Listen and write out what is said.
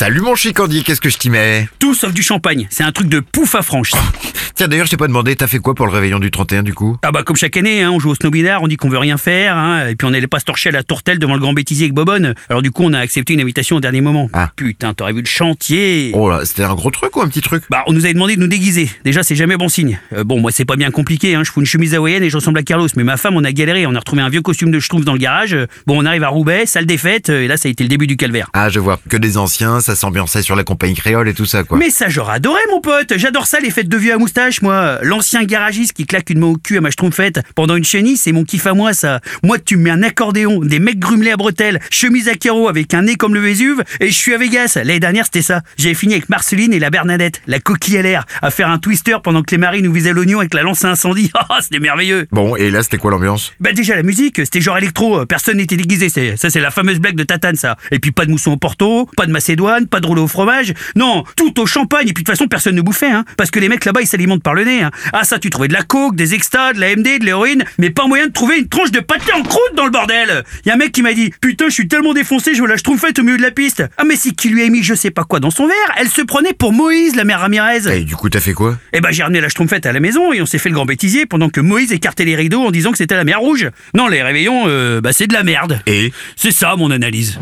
Salut mon chicandier, qu'est-ce que je t'y mets Tout sauf du champagne. C'est un truc de pouf à franche. ça. Tiens d'ailleurs je t'ai pas demandé, t'as fait quoi pour le réveillon du 31 du coup Ah bah comme chaque année, hein, on joue au snowbinard, on dit qu'on veut rien faire, hein, et puis on allait pas se torcher à la tourtelle devant le grand bêtisier avec Bobonne. Alors du coup on a accepté une invitation au dernier moment. Ah. Putain, t'aurais vu le chantier Oh là, c'était un gros truc ou un petit truc Bah on nous avait demandé de nous déguiser. Déjà c'est jamais bon signe. Euh, bon moi c'est pas bien compliqué, hein. je fous une chemise hawaïenne et je ressemble à Carlos, mais ma femme on a galéré, on a retrouvé un vieux costume de schtroumpf dans le garage. Bon on arrive à Roubaix, salle des fêtes, euh, et là ça a été le début du calvaire. Ah je vois, que des anciens, ça s'ambiançait sur la compagnie créole et tout ça quoi. Mais ça, j'aurais adoré, mon pote. J'adore ça, les fêtes de vieux à moustache, moi. L'ancien garagiste qui claque une main au cul à ma schtroumpfette pendant une chenille, c'est mon kiff à moi, ça. Moi, tu me mets un accordéon, des mecs grumelés à bretelles, chemise à carreaux avec un nez comme le Vésuve, et je suis à Vegas. L'année dernière, c'était ça. J'avais fini avec Marceline et la Bernadette, la coquille à l'air, à faire un twister pendant que les maris nous visaient l'oignon avec la lance à incendie. Ah, c'était merveilleux. Bon, et là c'était quoi l'ambiance? Bah déjà la musique, c'était genre électro, personne n'était déguisé, ça c'est la fameuse blague de Tatane ça. Et puis pas de mousson au porto, pas de macédoine, pas de rouleau au fromage, non, tout au champagne et puis de toute façon personne ne bouffait hein, parce que les mecs là-bas ils s'alimentent par le nez. Hein. Ah ça tu trouvais de la coke, des extas, de la MD, de l'héroïne, mais pas moyen de trouver une tranche de pâté en croûte dans le bordel. Y a un mec qui m'a dit "Putain, je suis tellement défoncé, je veux la schtroumpfette au milieu de la piste." Ah mais c'est qui lui a mis je sais pas quoi dans son verre, elle se prenait pour Moïse la mère Ramirez. Et du coup t'as fait quoi? Eh ben j'ai ramené la schtroumpfette à la maison et on s'est fait le grand bêtisier pendant que Moïse écartait les rideaux en disant que c'était la mer rouge. Non, les réveillons, euh, bah c'est de la merde. Et? C'est ça mon analyse.